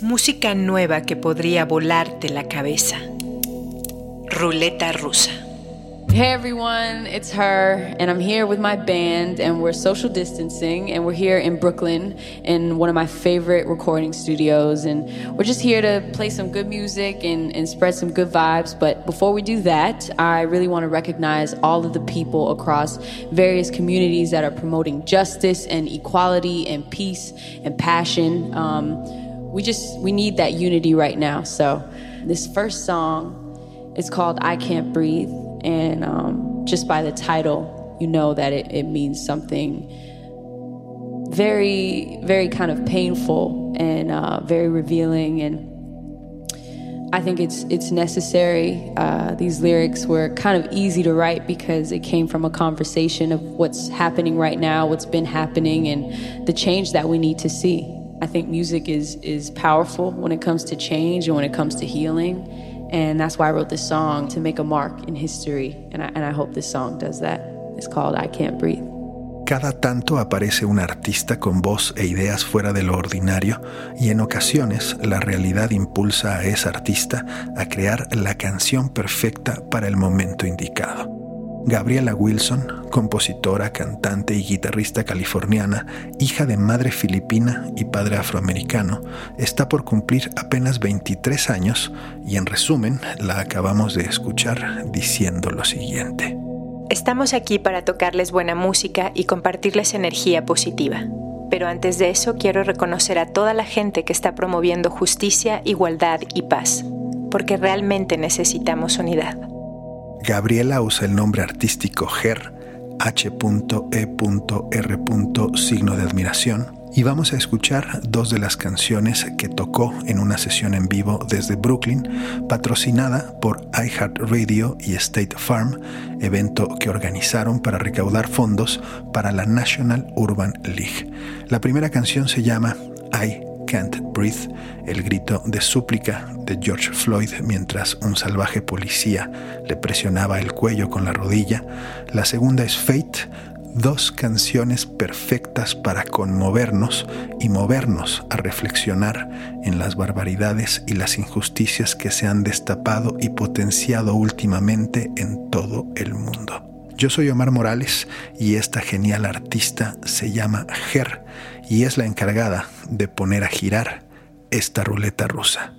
Música nueva que podría volarte la cabeza. Ruleta rusa. Hey everyone, it's her, and I'm here with my band, and we're social distancing, and we're here in Brooklyn in one of my favorite recording studios, and we're just here to play some good music and, and spread some good vibes. But before we do that, I really want to recognize all of the people across various communities that are promoting justice and equality and peace and passion. Um, we just we need that unity right now. So this first song is called "I Can't Breathe." And um, just by the title, you know that it, it means something very, very kind of painful and uh, very revealing. And I think it's it's necessary. Uh, these lyrics were kind of easy to write because it came from a conversation of what's happening right now, what's been happening, and the change that we need to see. I think music is is powerful when it comes to change and when it comes to healing. And that's why I wrote this song to make a mark in history. And I, and I hope this song does that. It's called I Can't Breathe. Cada tanto aparece un artista con voz e ideas fuera de lo ordinario y en ocasiones la realidad impulsa a ese artista a crear la canción perfecta para el momento indicado. Gabriela Wilson, compositora, cantante y guitarrista californiana, hija de madre filipina y padre afroamericano, está por cumplir apenas 23 años y en resumen la acabamos de escuchar diciendo lo siguiente. Estamos aquí para tocarles buena música y compartirles energía positiva. Pero antes de eso quiero reconocer a toda la gente que está promoviendo justicia, igualdad y paz, porque realmente necesitamos unidad. Gabriela usa el nombre artístico Ger, H.E.R. signo de admiración, y vamos a escuchar dos de las canciones que tocó en una sesión en vivo desde Brooklyn, patrocinada por iHeartRadio y State Farm, evento que organizaron para recaudar fondos para la National Urban League. La primera canción se llama I Can't Breathe, el grito de súplica de George Floyd mientras un salvaje policía le presionaba el cuello con la rodilla. La segunda es Fate, dos canciones perfectas para conmovernos y movernos a reflexionar en las barbaridades y las injusticias que se han destapado y potenciado últimamente en todo el mundo. Yo soy Omar Morales y esta genial artista se llama Ger y es la encargada de poner a girar esta ruleta rusa.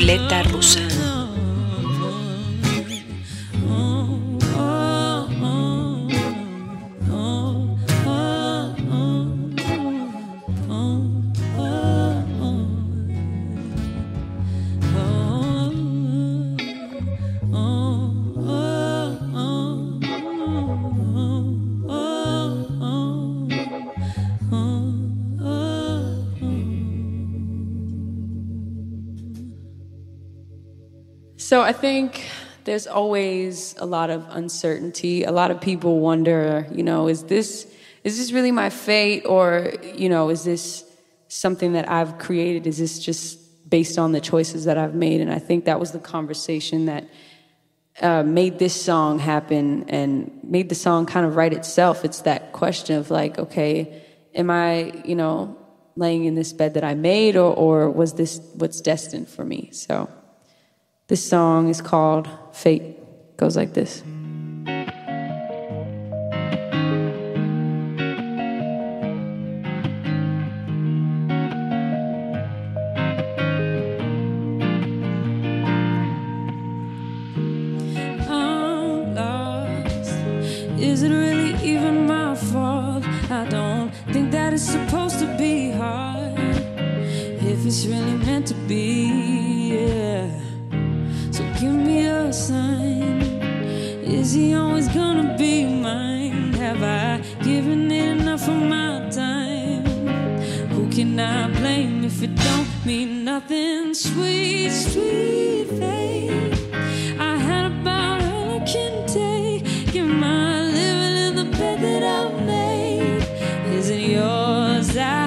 ruleta rusa. So I think there's always a lot of uncertainty. A lot of people wonder, you know, is this is this really my fate or, you know, is this something that I've created? Is this just based on the choices that I've made? And I think that was the conversation that uh, made this song happen and made the song kind of write itself. It's that question of like, okay, am I, you know, laying in this bed that I made or, or was this what's destined for me? So this song is called Fate. It goes like this. Can I blame if it don't mean nothing? Sweet, sweet fate. I had about all I can take. Give my living in the bed that I've made. Is it yours? I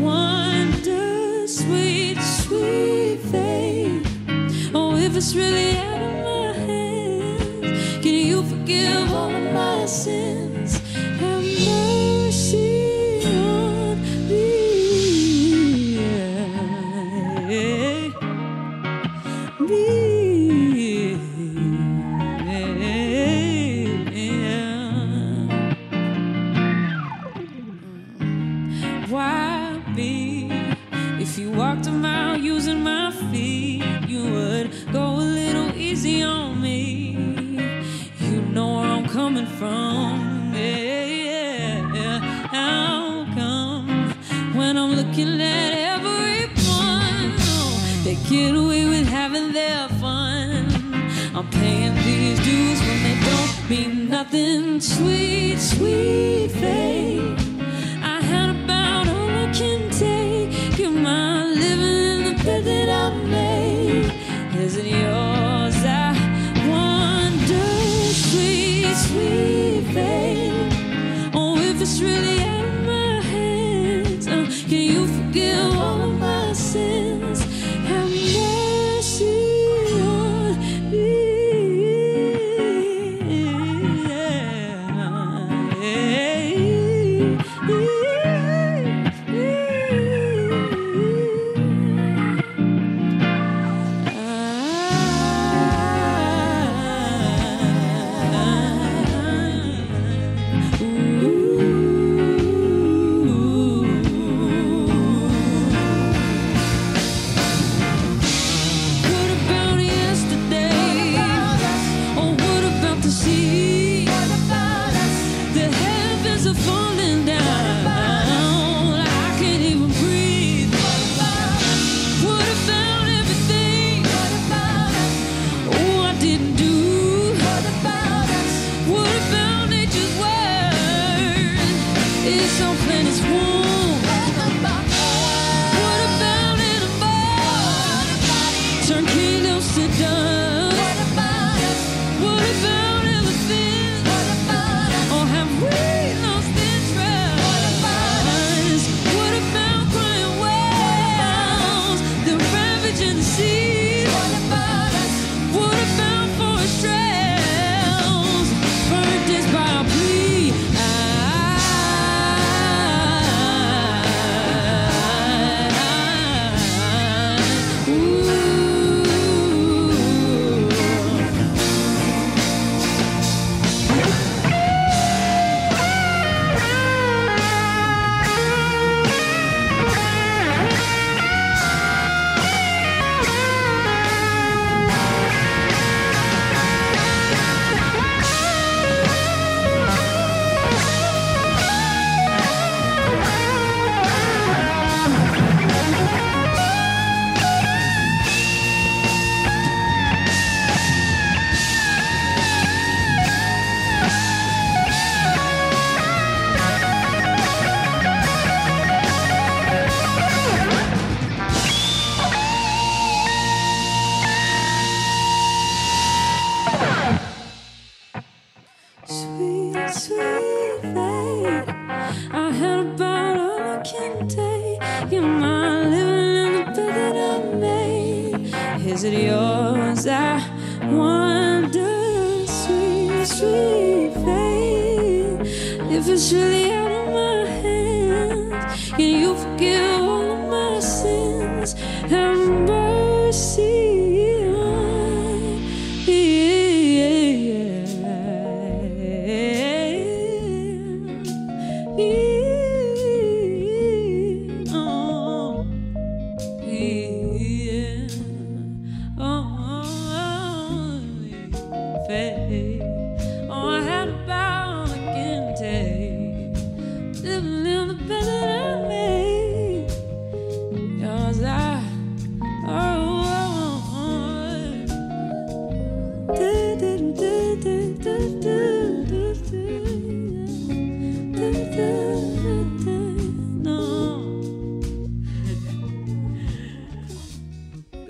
wonder, sweet, sweet fate. Oh, if it's really am nothing sweet, sweet fate. I had about all I can take. Am I my living in the bed that I made. Is it yours? I wonder, sweet, sweet fate. Oh, if it's really.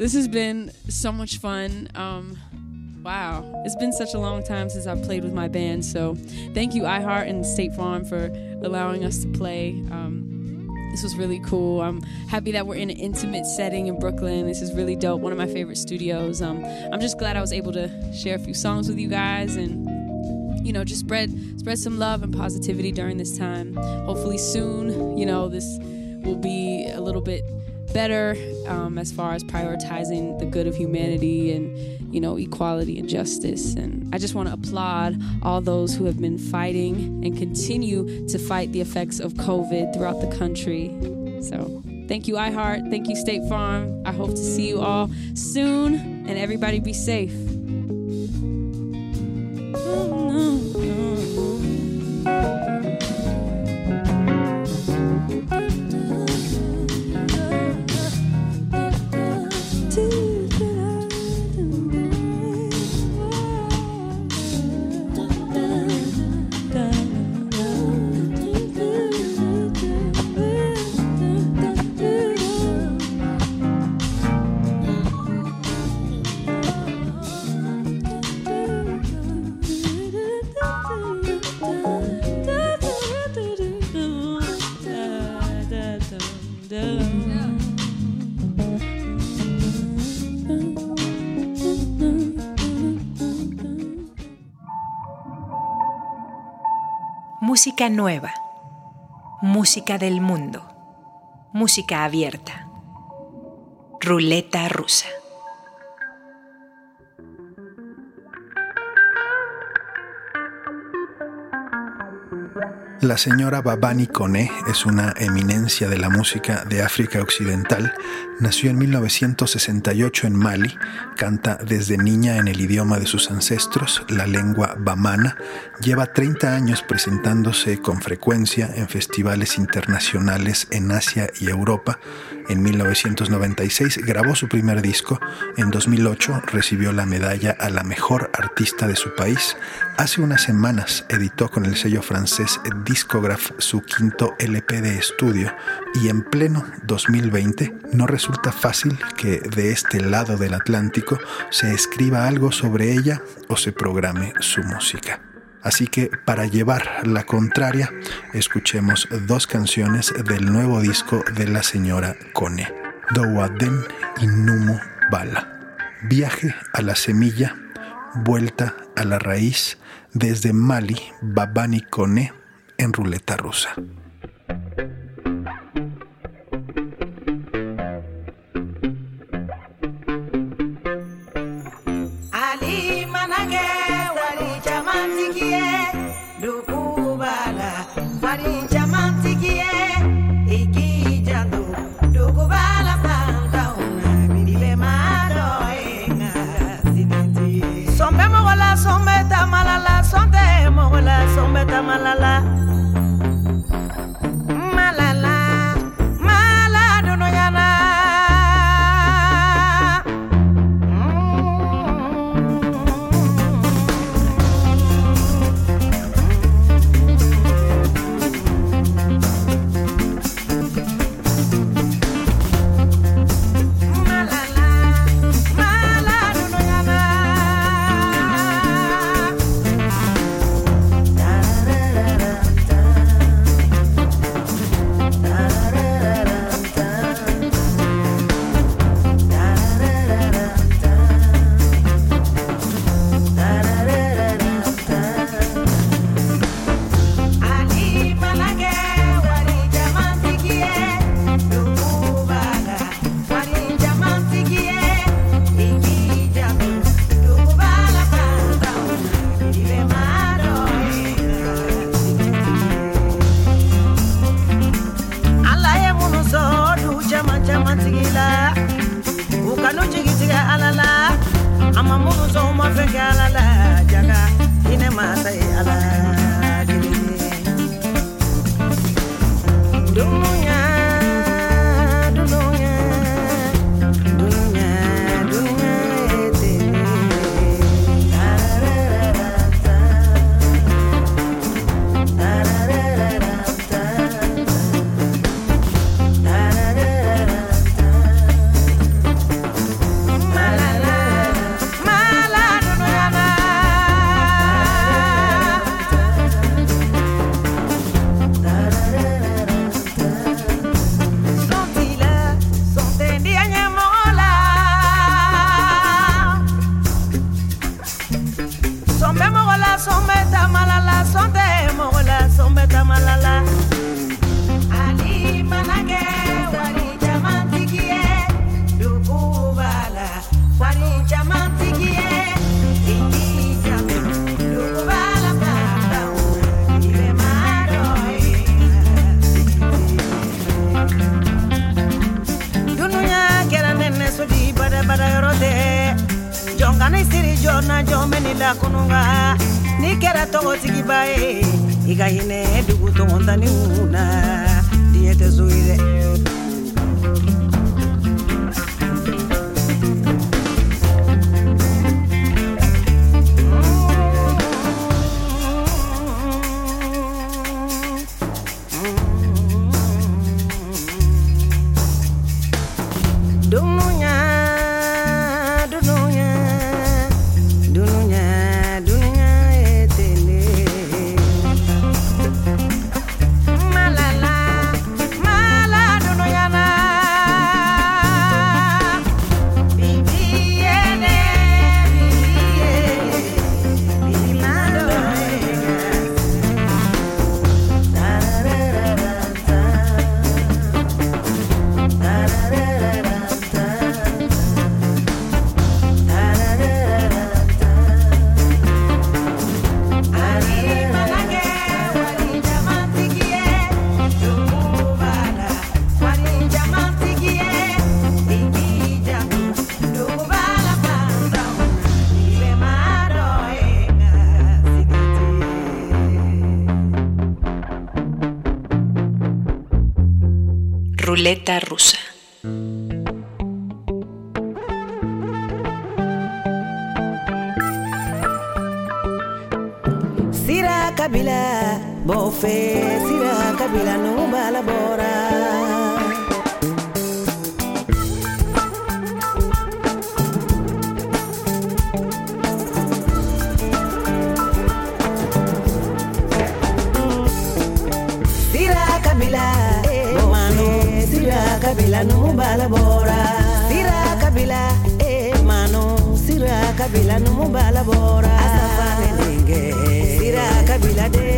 This has been so much fun. Um, wow, it's been such a long time since I've played with my band. So, thank you, iHeart and State Farm, for allowing us to play. Um, this was really cool. I'm happy that we're in an intimate setting in Brooklyn. This is really dope. One of my favorite studios. Um, I'm just glad I was able to share a few songs with you guys and you know just spread spread some love and positivity during this time. Hopefully soon, you know, this will be a little bit better um, as far as prioritizing the good of humanity and you know equality and justice. And i just want to applaud all those who have been fighting and continue to fight the effects of covid throughout the country. So thank you iheart. Thank you state farm. I hope to see you all soon and everybody be safe Música nueva. Música del mundo. Música abierta. Ruleta rusa. La señora Babani Kone es una eminencia de la música de África Occidental. Nació en 1968 en Mali, canta desde niña en el idioma de sus ancestros, la lengua bamana. Lleva 30 años presentándose con frecuencia en festivales internacionales en Asia y Europa. En 1996 grabó su primer disco. En 2008 recibió la medalla a la mejor artista de su país. Hace unas semanas editó con el sello francés Discograph su quinto LP de estudio y en pleno 2020 no resulta fácil que de este lado del Atlántico se escriba algo sobre ella o se programe su música. Así que para llevar la contraria, escuchemos dos canciones del nuevo disco de la señora Kone, Dowaden y Numu Bala. Viaje a la semilla, vuelta a la raíz, desde Mali, Babani Kone en ruleta rusa. rusa. Sira Kabila, bofe, Sira Kabila kabila numu bala bora. Asafane sira kabila de.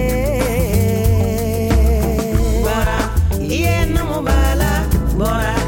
Bora. Iye numu bala bora.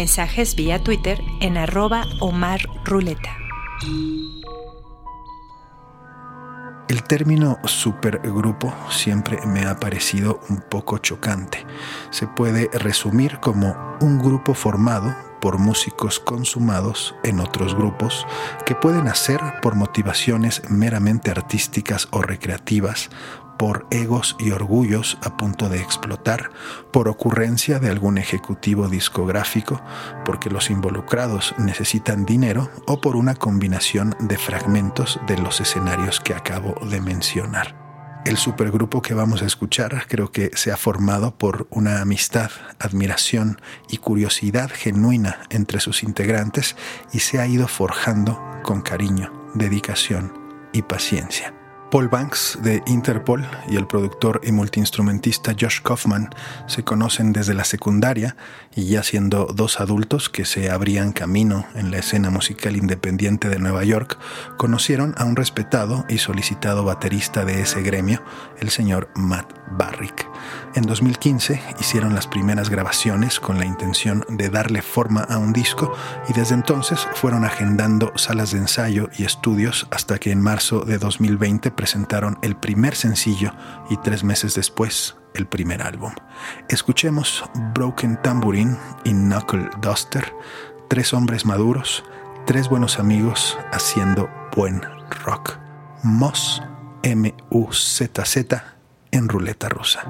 Mensajes vía Twitter en arroba. El término supergrupo siempre me ha parecido un poco chocante. Se puede resumir como un grupo formado por músicos consumados en otros grupos que pueden hacer por motivaciones meramente artísticas o recreativas, por egos y orgullos a punto de explotar, por ocurrencia de algún ejecutivo discográfico, porque los involucrados necesitan dinero o por una combinación de fragmentos de los escenarios que acabo de mencionar. El supergrupo que vamos a escuchar creo que se ha formado por una amistad, admiración y curiosidad genuina entre sus integrantes y se ha ido forjando con cariño, dedicación y paciencia. Paul Banks de Interpol y el productor y multiinstrumentista Josh Kaufman se conocen desde la secundaria y ya siendo dos adultos que se abrían camino en la escena musical independiente de Nueva York, conocieron a un respetado y solicitado baterista de ese gremio, el señor Matt Barrick. En 2015 hicieron las primeras grabaciones con la intención de darle forma a un disco y desde entonces fueron agendando salas de ensayo y estudios hasta que en marzo de 2020 presentaron el primer sencillo y tres meses después el primer álbum. Escuchemos Broken Tambourine y Knuckle Duster, tres hombres maduros, tres buenos amigos haciendo buen rock. Moss, M-U-Z-Z, en ruleta rusa.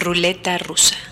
Ruleta rusa.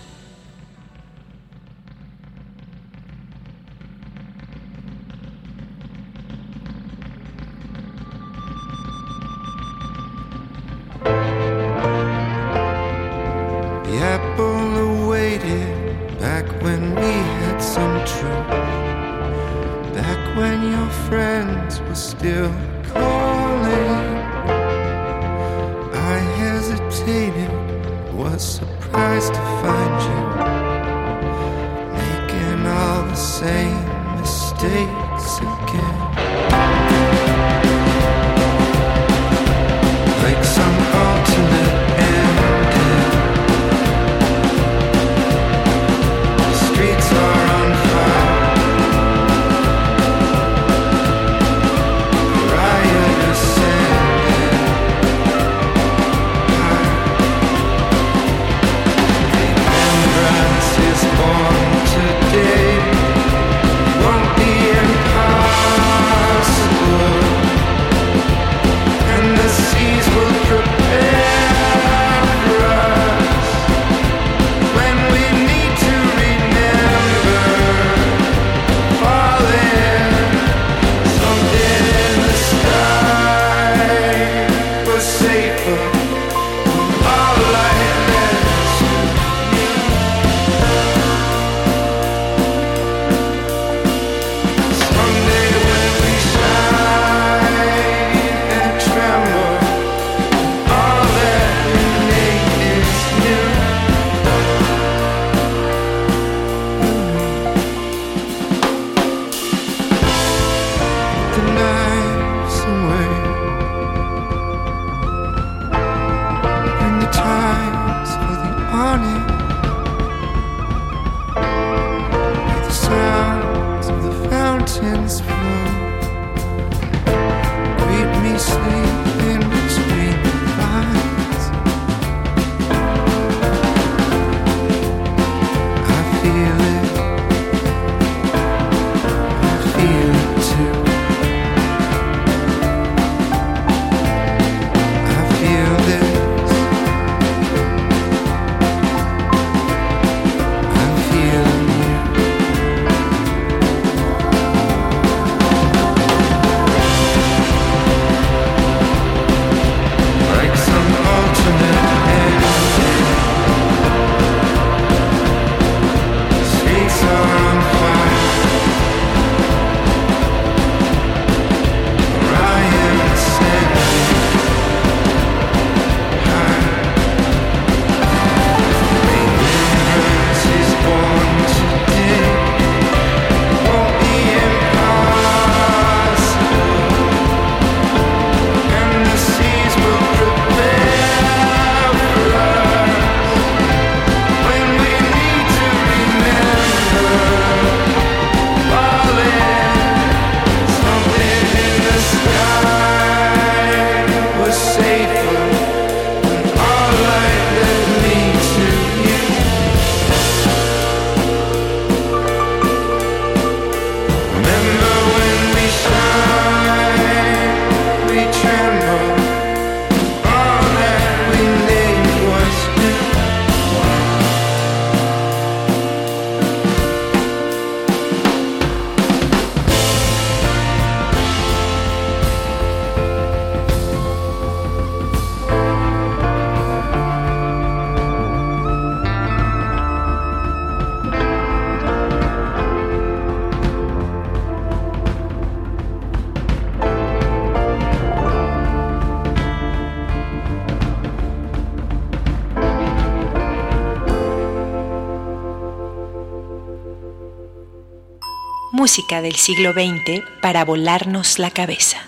música del siglo XX para volarnos la cabeza.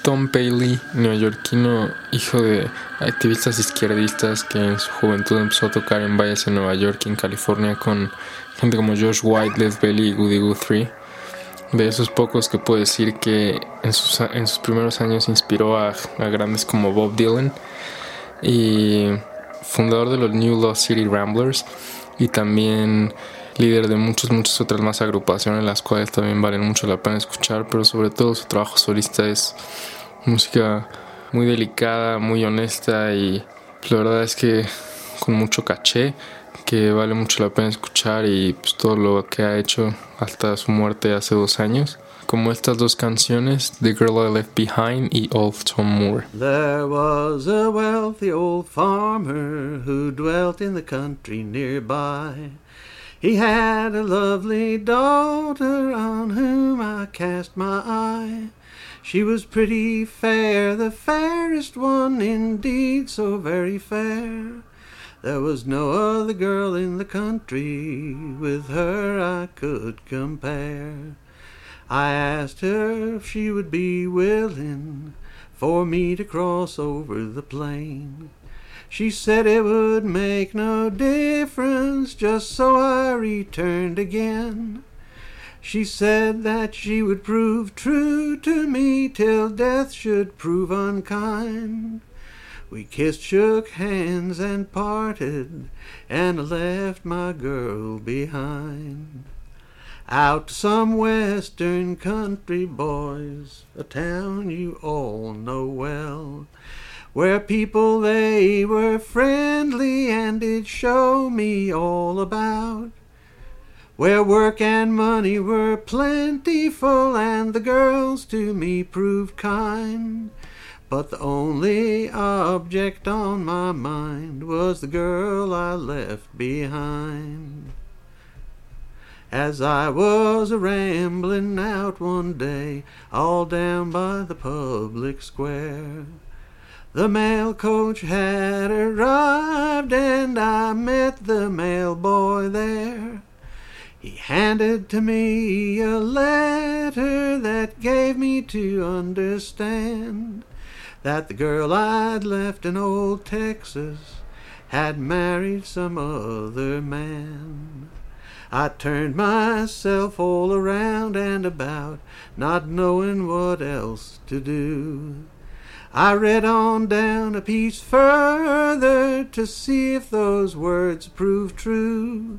Tom Paley, neoyorquino, hijo de activistas izquierdistas que en su juventud empezó a tocar en valles en Nueva York y en California con gente como Josh White, Les Belly y Goody Guthrie. De esos pocos que puedo decir que en sus, primeros años inspiró a, a grandes como Bob Dylan y fundador de los New Lost City Ramblers y también líder de muchas, muchas otras más agrupaciones, las cuales también valen mucho la pena escuchar, pero sobre todo su trabajo solista es música muy delicada, muy honesta y la verdad es que con mucho caché que vale mucho la pena escuchar y pues, todo lo que ha hecho hasta su muerte hace dos años, como estas dos canciones, The Girl I Left Behind y Old Tom Moore. There was a wealthy old farmer who dwelt in the country nearby. He had a lovely daughter on whom I cast my eye. She was pretty fair, the fairest one indeed, so very fair. There was no other girl in the country with her I could compare. I asked her if she would be willing for me to cross over the plain. She said it would make no difference, just so I returned again. She said that she would prove true to me till death should prove unkind. We kissed, shook hands, and parted, and left my girl behind. Out some western country, boys, a town you all know well, where people they were friendly and did show me all about where work and money were plentiful and the girls to me proved kind. But the only object on my mind was the girl I left behind. As I was a ramblin' out one day, all down by the public square, the mail coach had arrived and I met the mail boy there. He handed to me a letter that gave me to understand that the girl I'd left in old Texas had married some other man. I turned myself all around and about, not knowing what else to do. I read on down a piece further to see if those words proved true.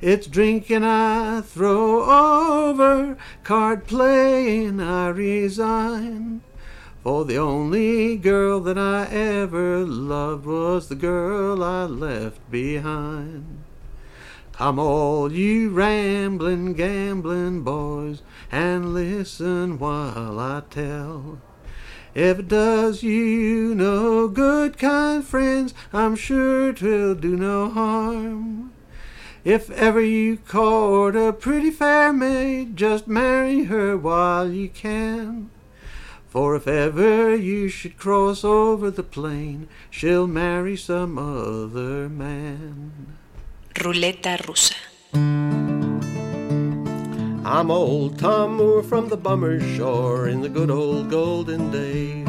It's drinking I throw over, card playing I resign. For the only girl that I ever loved was the girl I left behind. Come all you ramblin', gamblin' boys, and listen while I tell. If it does you no good, kind friends, I'm sure 'twill do no harm. If ever you court a pretty fair maid, just marry her while you can. For if ever you should cross over the plain, she'll marry some other man. Ruleta rusa. I'm old Tom Moore from the bummer's shore in the good old golden days.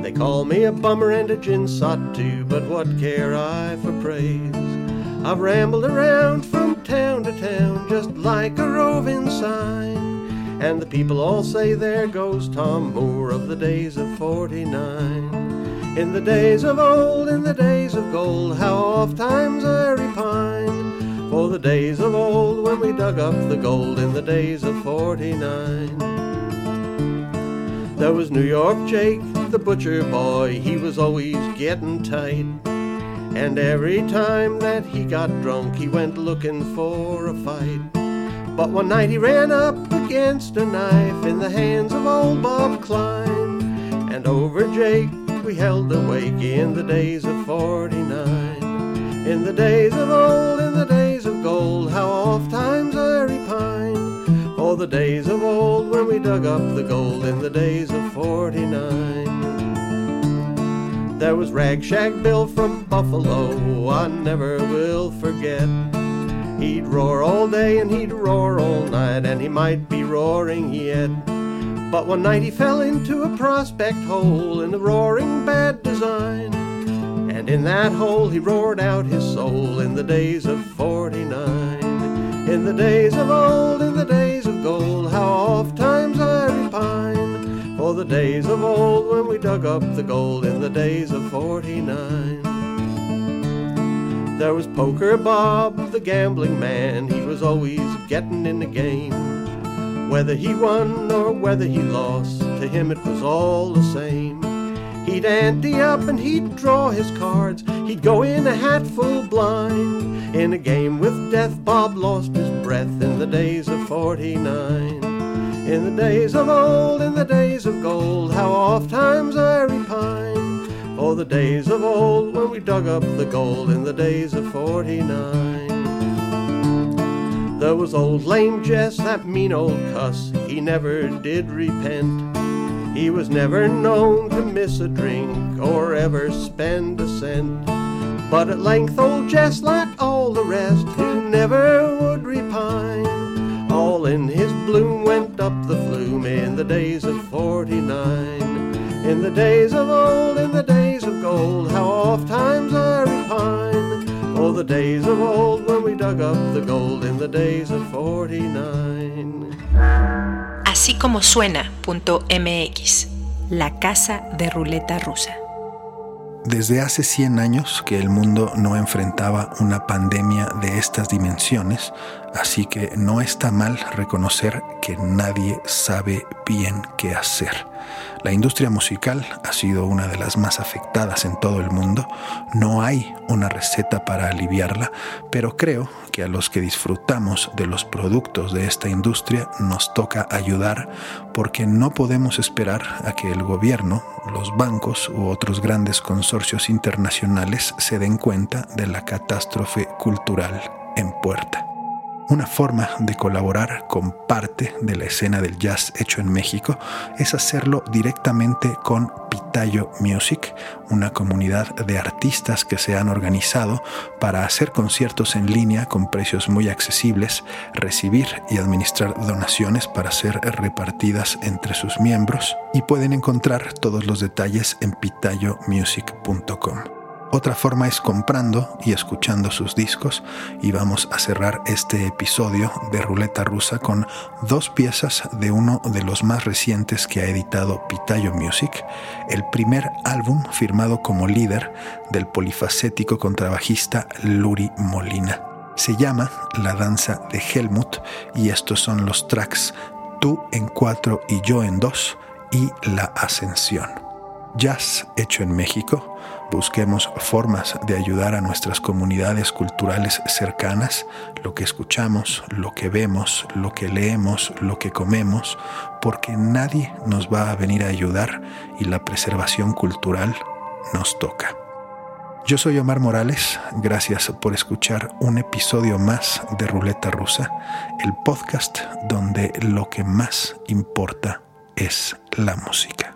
They call me a bummer and a gin sot too, but what care I for praise? I've rambled around from town to town just like a roving sign. And the people all say there goes Tom Moore of the days of 49. In the days of old, in the days of gold, how oft times I repine. For the days of old when we dug up the gold in the days of 49. There was New York Jake, the butcher boy, he was always getting tight. And every time that he got drunk, he went looking for a fight. But one night he ran up against a knife in the hands of old Bob Klein. And over Jake we held the wake in the days of 49. In the days of old, in the days of gold, how oft times I repine. For the days of old when we dug up the gold in the days of 49. There was Ragshag Bill from Buffalo, I never will forget. He'd roar all day and he'd roar all night, and he might be roaring yet. But one night he fell into a prospect hole in the roaring bad design. And in that hole he roared out his soul in the days of 49. In the days of old, in the days of gold, how oft times I repine. For the days of old when we dug up the gold in the days of 49. There was Poker Bob, the gambling man, he was always getting in the game. Whether he won or whether he lost, to him it was all the same. He'd ante up and he'd draw his cards. He'd go in a hat full blind. In a game with death, Bob lost his breath in the days of 49. In the days of old, in the days of gold, how oft times I repine. For the days of old when we dug up the gold in the days of 49. There was old lame Jess, that mean old cuss, he never did repent. He was never known to miss a drink or ever spend a cent. But at length old Jess, like all the rest, who never would repine, all in his bloom went up the flume in the days of 49. In the days of old, in the days of gold, how oft times I repine. Oh, the days of old when we dug up the gold in the days of 49. Así como suena.mx, la casa de ruleta rusa. Desde hace 100 años que el mundo no enfrentaba una pandemia de estas dimensiones, así que no está mal reconocer que nadie sabe bien qué hacer. La industria musical ha sido una de las más afectadas en todo el mundo. No hay una receta para aliviarla, pero creo que a los que disfrutamos de los productos de esta industria nos toca ayudar porque no podemos esperar a que el gobierno, los bancos u otros grandes consorcios internacionales se den cuenta de la catástrofe cultural en puerta. Una forma de colaborar con parte de la escena del jazz hecho en México es hacerlo directamente con Pitayo Music, una comunidad de artistas que se han organizado para hacer conciertos en línea con precios muy accesibles, recibir y administrar donaciones para ser repartidas entre sus miembros y pueden encontrar todos los detalles en pitayomusic.com. Otra forma es comprando y escuchando sus discos y vamos a cerrar este episodio de Ruleta Rusa con dos piezas de uno de los más recientes que ha editado Pitayo Music, el primer álbum firmado como líder del polifacético contrabajista Luri Molina. Se llama La Danza de Helmut y estos son los tracks Tú en cuatro y yo en dos y La Ascensión. Jazz hecho en México Busquemos formas de ayudar a nuestras comunidades culturales cercanas, lo que escuchamos, lo que vemos, lo que leemos, lo que comemos, porque nadie nos va a venir a ayudar y la preservación cultural nos toca. Yo soy Omar Morales, gracias por escuchar un episodio más de Ruleta Rusa, el podcast donde lo que más importa es la música.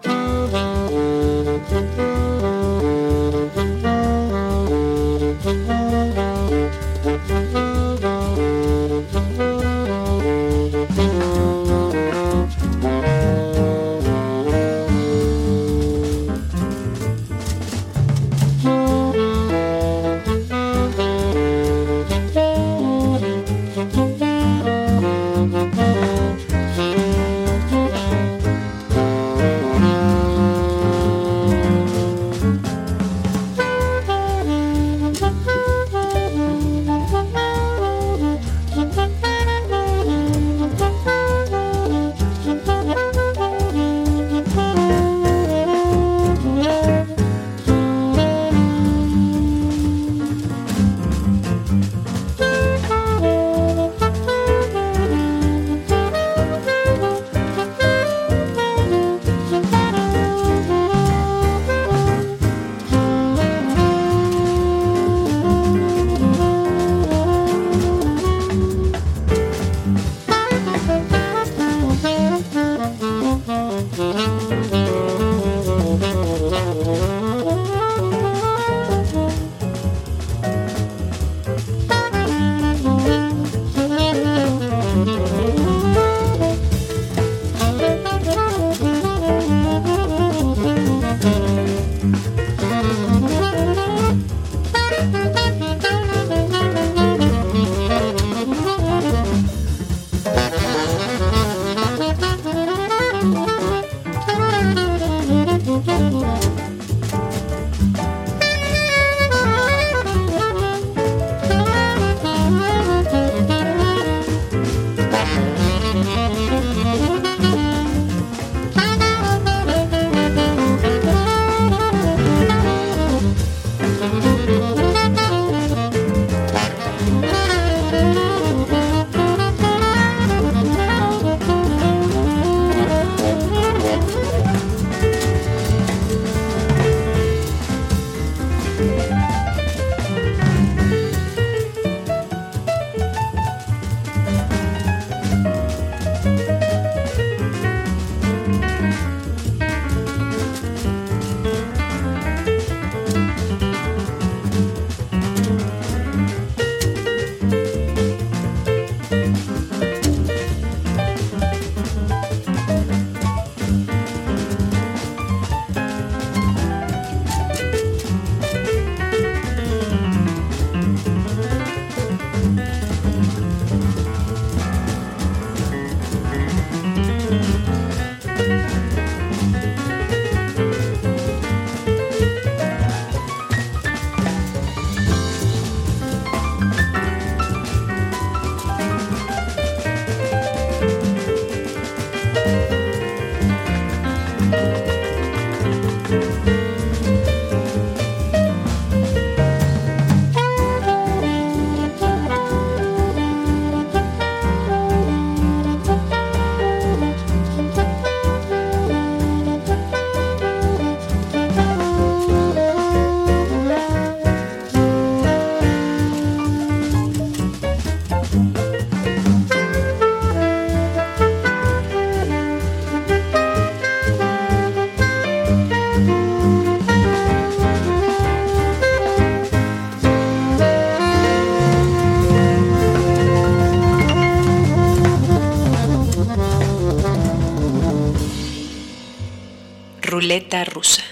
Ruleta rusa.